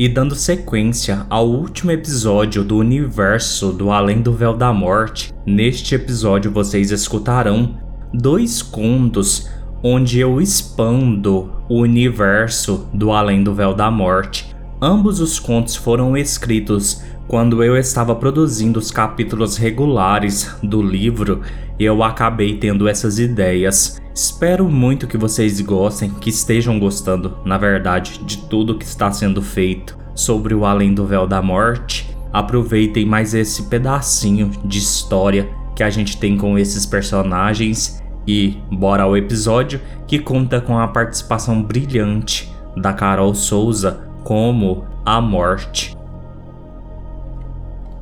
E dando sequência ao último episódio do universo do Além do Véu da Morte, neste episódio vocês escutarão dois contos onde eu expando o universo do Além do Véu da Morte. Ambos os contos foram escritos quando eu estava produzindo os capítulos regulares do livro, eu acabei tendo essas ideias. Espero muito que vocês gostem, que estejam gostando, na verdade, de tudo que está sendo feito sobre o Além do Véu da Morte. Aproveitem mais esse pedacinho de história que a gente tem com esses personagens e bora ao episódio que conta com a participação brilhante da Carol Souza como a morte.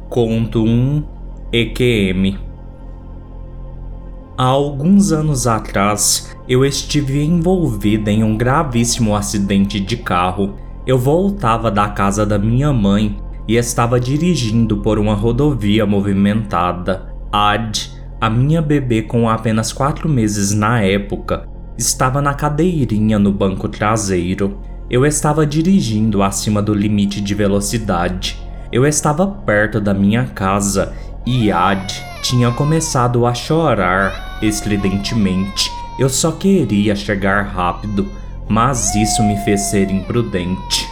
Conto 1 EQM Há alguns anos atrás, eu estive envolvida em um gravíssimo acidente de carro. Eu voltava da casa da minha mãe e estava dirigindo por uma rodovia movimentada. Ad, a minha bebê com apenas quatro meses na época, estava na cadeirinha no banco traseiro. Eu estava dirigindo acima do limite de velocidade. Eu estava perto da minha casa e Ad tinha começado a chorar estridentemente. Eu só queria chegar rápido, mas isso me fez ser imprudente.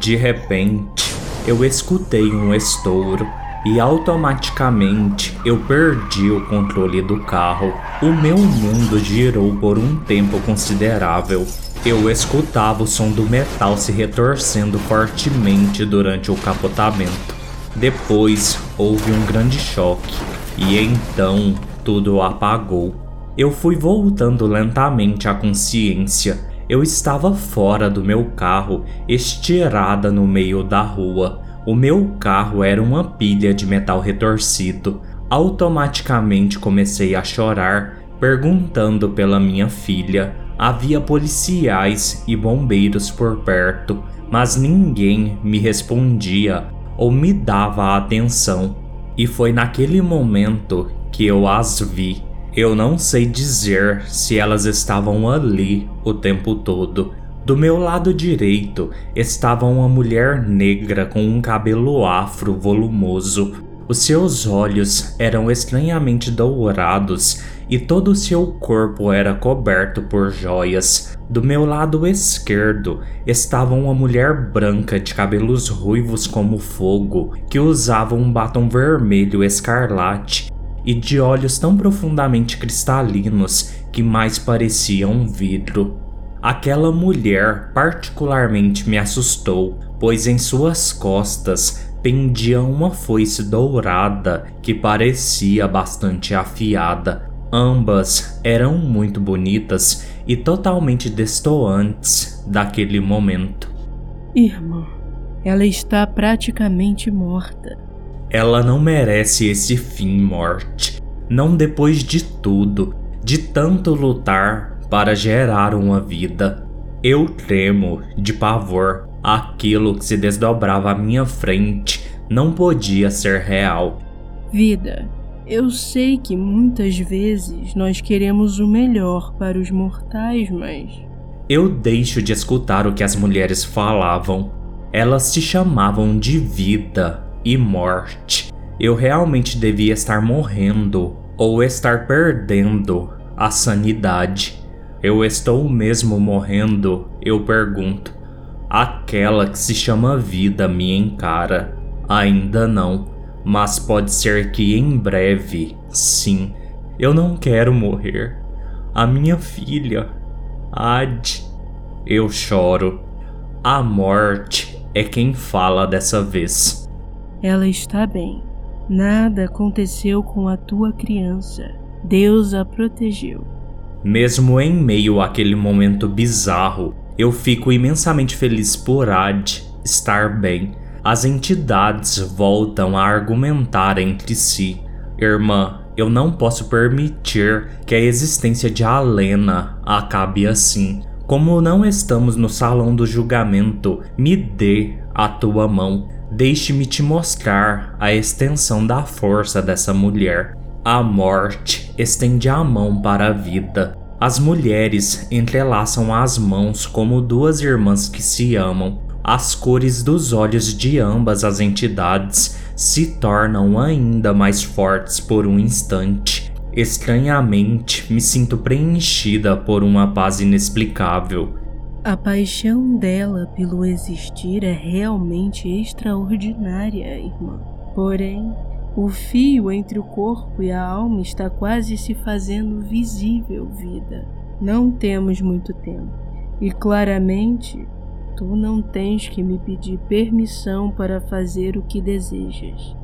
De repente, eu escutei um estouro e automaticamente eu perdi o controle do carro. O meu mundo girou por um tempo considerável. Eu escutava o som do metal se retorcendo fortemente durante o capotamento. Depois houve um grande choque e então tudo apagou. Eu fui voltando lentamente à consciência. Eu estava fora do meu carro, estirada no meio da rua. O meu carro era uma pilha de metal retorcido. Automaticamente comecei a chorar, perguntando pela minha filha. Havia policiais e bombeiros por perto, mas ninguém me respondia ou me dava atenção. E foi naquele momento que eu as vi. Eu não sei dizer se elas estavam ali o tempo todo. Do meu lado direito estava uma mulher negra com um cabelo afro volumoso. Os seus olhos eram estranhamente dourados e todo o seu corpo era coberto por joias. Do meu lado esquerdo estava uma mulher branca de cabelos ruivos como fogo, que usava um batom vermelho escarlate e de olhos tão profundamente cristalinos que mais pareciam um vidro. Aquela mulher particularmente me assustou, pois em suas costas pendia uma foice dourada que parecia bastante afiada. Ambas eram muito bonitas e totalmente destoantes daquele momento. Irmã, ela está praticamente morta. Ela não merece esse fim, morte. Não depois de tudo, de tanto lutar para gerar uma vida. Eu tremo de pavor. Aquilo que se desdobrava à minha frente não podia ser real. Vida, eu sei que muitas vezes nós queremos o melhor para os mortais, mas. Eu deixo de escutar o que as mulheres falavam. Elas se chamavam de vida, e morte. Eu realmente devia estar morrendo ou estar perdendo a sanidade. Eu estou mesmo morrendo, eu pergunto. Aquela que se chama vida me encara. Ainda não, mas pode ser que em breve, sim. Eu não quero morrer. A minha filha, Ad. Eu choro. A morte é quem fala dessa vez. Ela está bem. Nada aconteceu com a tua criança. Deus a protegeu. Mesmo em meio àquele momento bizarro, eu fico imensamente feliz por Ad estar bem. As entidades voltam a argumentar entre si. Irmã, eu não posso permitir que a existência de Alena acabe assim. Como não estamos no salão do julgamento, me dê a tua mão. Deixe-me te mostrar a extensão da força dessa mulher. A morte estende a mão para a vida. As mulheres entrelaçam as mãos como duas irmãs que se amam. As cores dos olhos de ambas as entidades se tornam ainda mais fortes por um instante. Estranhamente, me sinto preenchida por uma paz inexplicável. A paixão dela pelo existir é realmente extraordinária, irmã. Porém, o fio entre o corpo e a alma está quase se fazendo visível, vida. Não temos muito tempo. E claramente, tu não tens que me pedir permissão para fazer o que desejas.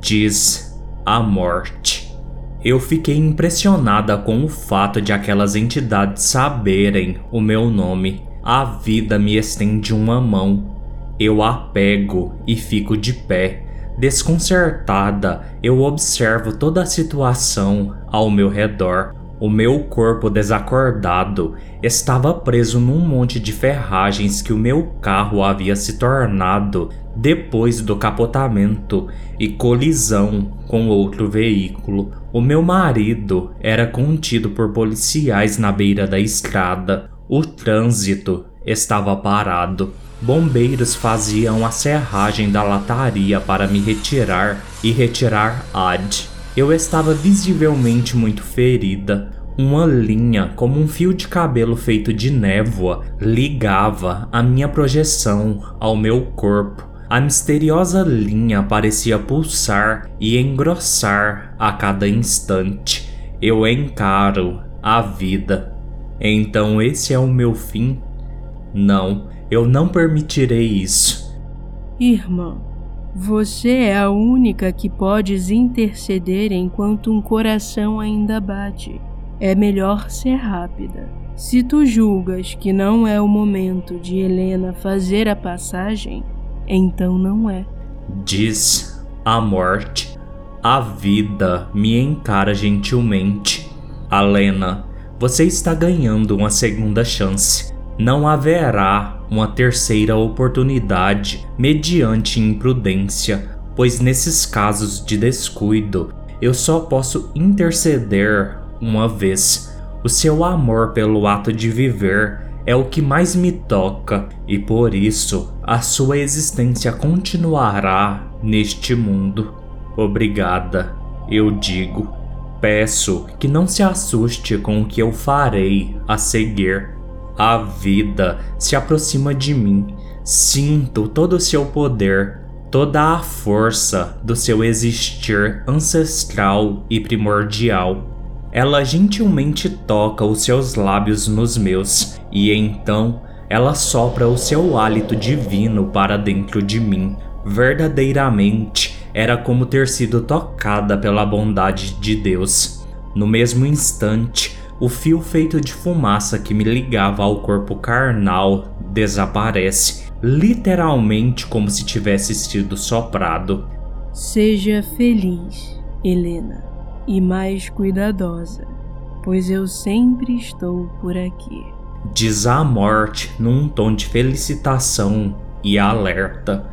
Diz a morte. Eu fiquei impressionada com o fato de aquelas entidades saberem o meu nome. A vida me estende uma mão. Eu a pego e fico de pé Desconcertada, eu observo toda a situação ao meu redor. O meu corpo desacordado estava preso num monte de ferragens que o meu carro havia se tornado depois do capotamento e colisão com outro veículo. O meu marido era contido por policiais na beira da estrada. O trânsito estava parado. Bombeiros faziam a serragem da lataria para me retirar e retirar Ad. Eu estava visivelmente muito ferida. Uma linha, como um fio de cabelo feito de névoa, ligava a minha projeção ao meu corpo. A misteriosa linha parecia pulsar e engrossar a cada instante. Eu encaro a vida. Então esse é o meu fim? Não, eu não permitirei isso. Irmã, você é a única que podes interceder enquanto um coração ainda bate. É melhor ser rápida. Se tu julgas que não é o momento de Helena fazer a passagem, então não é. Diz a morte. A vida me encara gentilmente. Alena, você está ganhando uma segunda chance não haverá uma terceira oportunidade mediante imprudência, pois nesses casos de descuido eu só posso interceder uma vez. O seu amor pelo ato de viver é o que mais me toca e por isso a sua existência continuará neste mundo. Obrigada, eu digo. Peço que não se assuste com o que eu farei a seguir. A vida se aproxima de mim. Sinto todo o seu poder, toda a força do seu existir ancestral e primordial. Ela gentilmente toca os seus lábios nos meus e então ela sopra o seu hálito divino para dentro de mim. Verdadeiramente era como ter sido tocada pela bondade de Deus. No mesmo instante, o fio feito de fumaça que me ligava ao corpo carnal desaparece, literalmente como se tivesse sido soprado. Seja feliz, Helena, e mais cuidadosa, pois eu sempre estou por aqui. Diz a morte num tom de felicitação e alerta.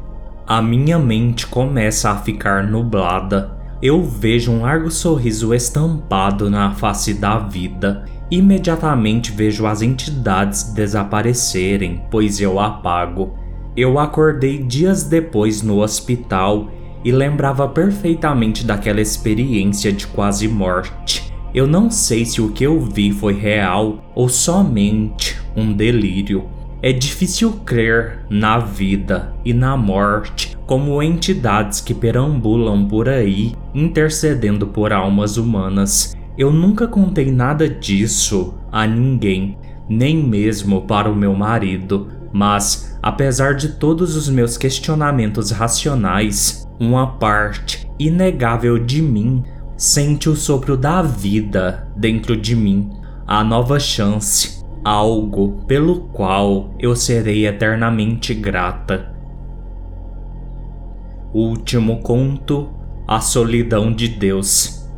A minha mente começa a ficar nublada eu vejo um largo sorriso estampado na face da vida. Imediatamente vejo as entidades desaparecerem, pois eu apago. Eu acordei dias depois no hospital e lembrava perfeitamente daquela experiência de quase morte. Eu não sei se o que eu vi foi real ou somente um delírio. É difícil crer na vida e na morte como entidades que perambulam por aí intercedendo por almas humanas. Eu nunca contei nada disso a ninguém, nem mesmo para o meu marido, mas apesar de todos os meus questionamentos racionais, uma parte inegável de mim sente o sopro da vida dentro de mim, a nova chance algo pelo qual eu serei eternamente grata. Último conto: A solidão de Deus.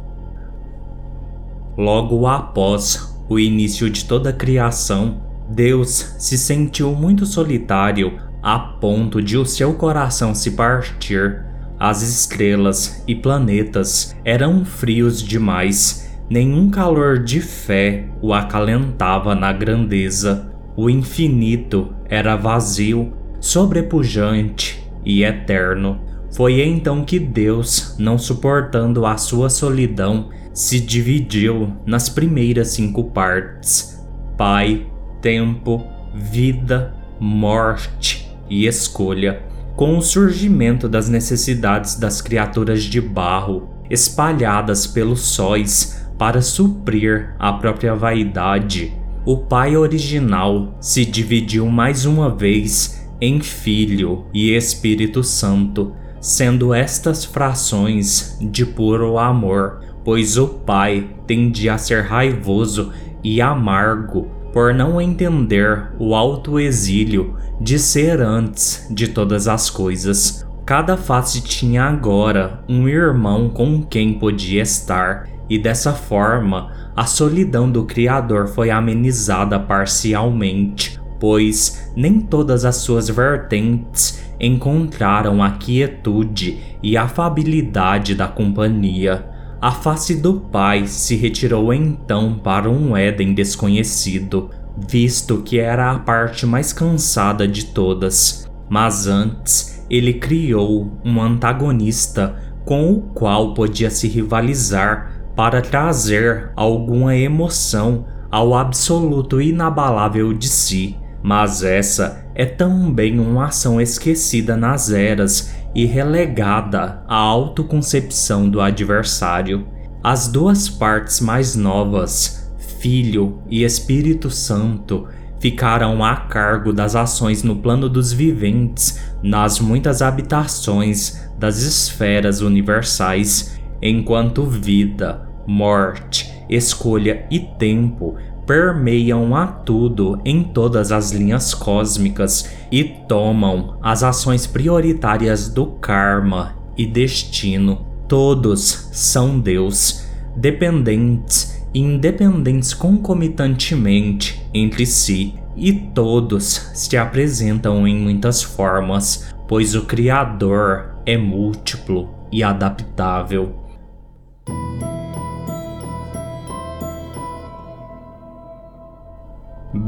Logo após o início de toda a criação, Deus se sentiu muito solitário a ponto de o seu coração se partir. As estrelas e planetas eram frios demais, nenhum calor de fé o acalentava na grandeza. O infinito era vazio, sobrepujante e eterno. Foi então que Deus, não suportando a sua solidão, se dividiu nas primeiras cinco partes: Pai, tempo, vida, morte e escolha. Com o surgimento das necessidades das criaturas de barro espalhadas pelos sóis para suprir a própria vaidade, o Pai original se dividiu mais uma vez em Filho e Espírito Santo, sendo estas frações de puro amor, pois o Pai tendia a ser raivoso e amargo por não entender o alto exílio de ser antes de todas as coisas. Cada face tinha agora um irmão com quem podia estar, e dessa forma a solidão do Criador foi amenizada parcialmente, pois nem todas as suas vertentes encontraram a quietude e afabilidade da companhia. A face do pai se retirou então para um Éden desconhecido, visto que era a parte mais cansada de todas. Mas antes, ele criou um antagonista com o qual podia se rivalizar para trazer alguma emoção ao absoluto inabalável de si. Mas essa é também uma ação esquecida nas eras e relegada à autoconcepção do adversário. As duas partes mais novas, Filho e Espírito Santo, ficaram a cargo das ações no plano dos viventes, nas muitas habitações das esferas universais, enquanto vida, morte, escolha e tempo permeiam a tudo em todas as linhas cósmicas e tomam as ações prioritárias do karma e destino. Todos são Deus, dependentes e independentes concomitantemente entre si, e todos se apresentam em muitas formas, pois o Criador é múltiplo e adaptável.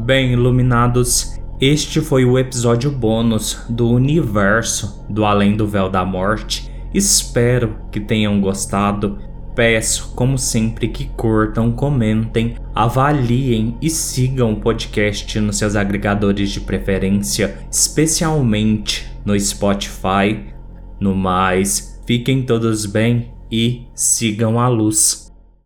Bem iluminados, este foi o episódio bônus do universo do Além do Véu da Morte. Espero que tenham gostado. Peço, como sempre, que curtam, comentem, avaliem e sigam o podcast nos seus agregadores de preferência, especialmente no Spotify. No mais, fiquem todos bem e sigam a luz.